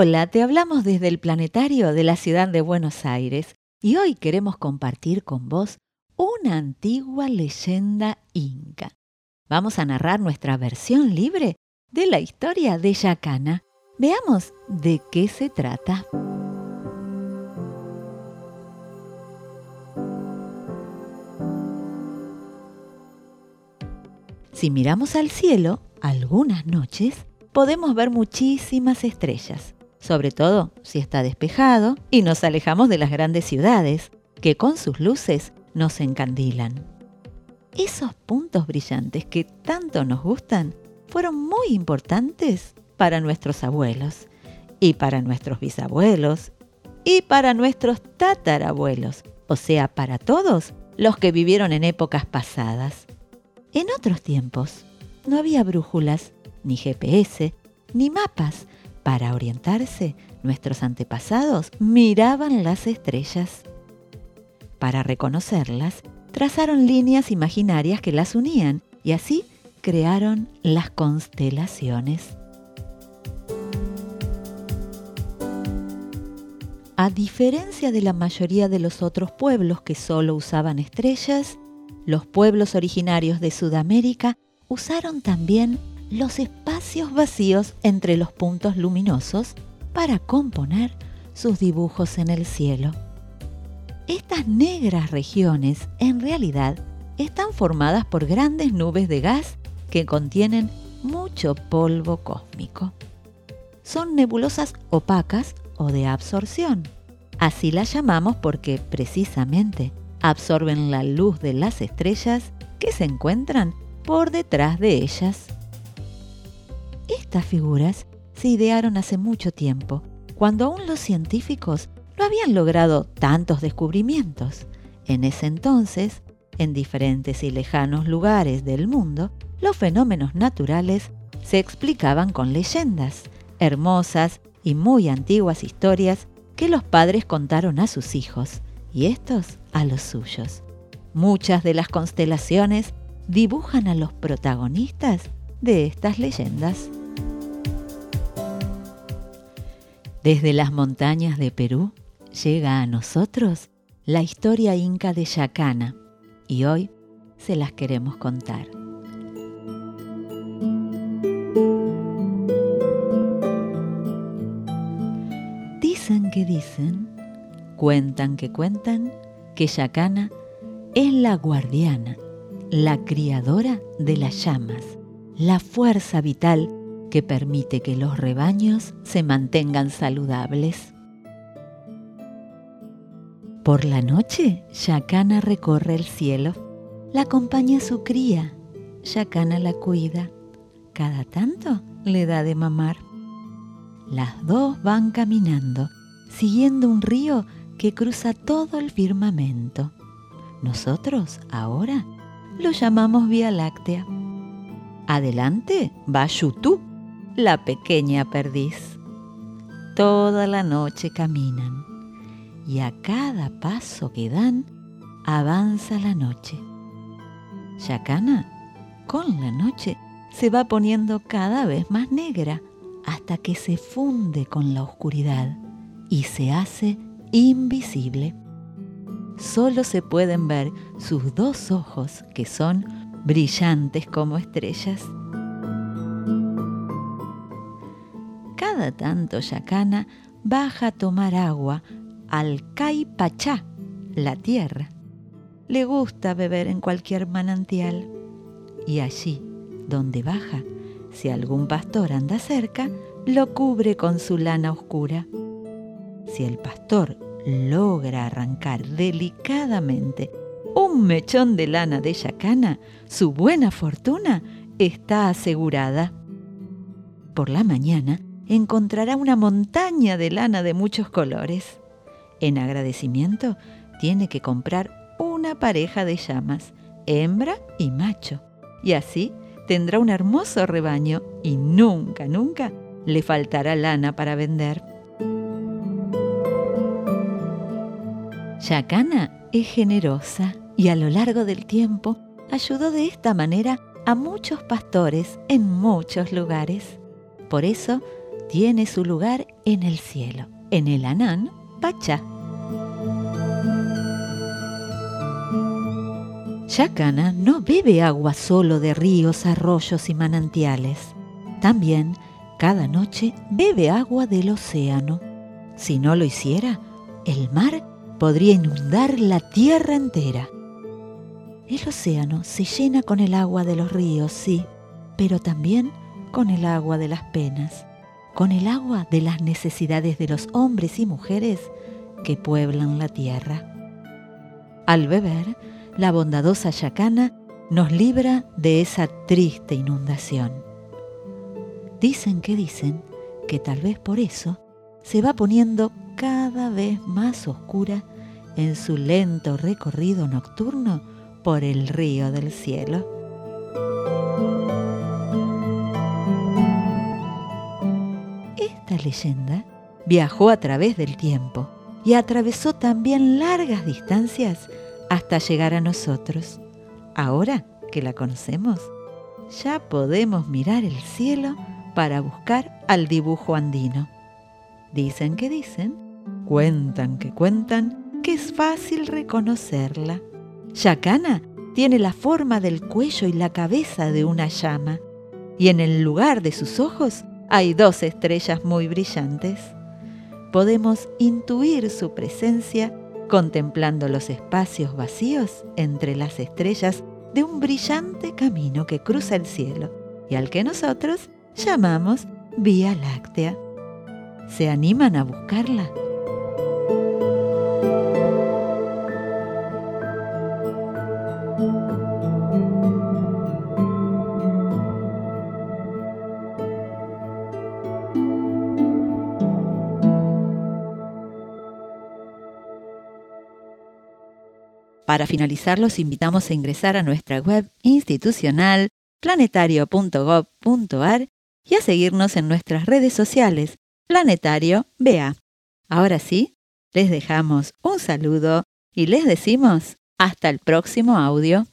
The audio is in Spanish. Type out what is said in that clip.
Hola, te hablamos desde el planetario de la ciudad de Buenos Aires y hoy queremos compartir con vos una antigua leyenda inca. Vamos a narrar nuestra versión libre de la historia de Yacana. Veamos de qué se trata. Si miramos al cielo, algunas noches podemos ver muchísimas estrellas, sobre todo si está despejado y nos alejamos de las grandes ciudades, que con sus luces nos encandilan. Esos puntos brillantes que tanto nos gustan fueron muy importantes para nuestros abuelos y para nuestros bisabuelos y para nuestros tatarabuelos, o sea, para todos los que vivieron en épocas pasadas. En otros tiempos no había brújulas, ni GPS, ni mapas. Para orientarse, nuestros antepasados miraban las estrellas. Para reconocerlas, trazaron líneas imaginarias que las unían y así crearon las constelaciones. A diferencia de la mayoría de los otros pueblos que solo usaban estrellas, los pueblos originarios de Sudamérica usaron también los espacios vacíos entre los puntos luminosos para componer sus dibujos en el cielo. Estas negras regiones en realidad están formadas por grandes nubes de gas que contienen mucho polvo cósmico. Son nebulosas opacas o de absorción. Así las llamamos porque precisamente absorben la luz de las estrellas que se encuentran por detrás de ellas. Estas figuras se idearon hace mucho tiempo, cuando aún los científicos no habían logrado tantos descubrimientos. En ese entonces, en diferentes y lejanos lugares del mundo, los fenómenos naturales se explicaban con leyendas, hermosas y muy antiguas historias que los padres contaron a sus hijos y estos a los suyos. Muchas de las constelaciones dibujan a los protagonistas de estas leyendas. Desde las montañas de Perú llega a nosotros la historia inca de Yacana y hoy se las queremos contar. Dicen que dicen Cuentan que cuentan que Yacana es la guardiana, la criadora de las llamas, la fuerza vital que permite que los rebaños se mantengan saludables. Por la noche, Yacana recorre el cielo, la acompaña su cría, Yacana la cuida, cada tanto le da de mamar. Las dos van caminando, siguiendo un río que cruza todo el firmamento. Nosotros ahora lo llamamos Vía Láctea. Adelante va Yutú, la pequeña perdiz. Toda la noche caminan y a cada paso que dan avanza la noche. Yacana, con la noche, se va poniendo cada vez más negra hasta que se funde con la oscuridad y se hace invisible. Solo se pueden ver sus dos ojos que son brillantes como estrellas. Tanto Yacana baja a tomar agua al Caipachá, la tierra. Le gusta beber en cualquier manantial. Y allí, donde baja, si algún pastor anda cerca, lo cubre con su lana oscura. Si el pastor logra arrancar delicadamente un mechón de lana de yacana, su buena fortuna está asegurada. Por la mañana encontrará una montaña de lana de muchos colores. En agradecimiento, tiene que comprar una pareja de llamas, hembra y macho, y así tendrá un hermoso rebaño y nunca, nunca le faltará lana para vender. Yacana es generosa y a lo largo del tiempo ayudó de esta manera a muchos pastores en muchos lugares. Por eso, tiene su lugar en el cielo, en el Anán Pachá. Yacana no bebe agua solo de ríos, arroyos y manantiales. También, cada noche, bebe agua del océano. Si no lo hiciera, el mar podría inundar la tierra entera. El océano se llena con el agua de los ríos, sí, pero también con el agua de las penas, con el agua de las necesidades de los hombres y mujeres que pueblan la tierra. Al beber, la bondadosa Yacana nos libra de esa triste inundación. Dicen que dicen que tal vez por eso se va poniendo cada vez más oscura en su lento recorrido nocturno por el río del cielo. Leyenda viajó a través del tiempo y atravesó también largas distancias hasta llegar a nosotros. Ahora que la conocemos, ya podemos mirar el cielo para buscar al dibujo andino. Dicen que dicen, cuentan que cuentan, que es fácil reconocerla. Yacana tiene la forma del cuello y la cabeza de una llama, y en el lugar de sus ojos hay dos estrellas muy brillantes. Podemos intuir su presencia contemplando los espacios vacíos entre las estrellas de un brillante camino que cruza el cielo y al que nosotros llamamos Vía Láctea. ¿Se animan a buscarla? Para finalizar, los invitamos a ingresar a nuestra web institucional planetario.gov.ar y a seguirnos en nuestras redes sociales Planetario BA. Ahora sí, les dejamos un saludo y les decimos hasta el próximo audio.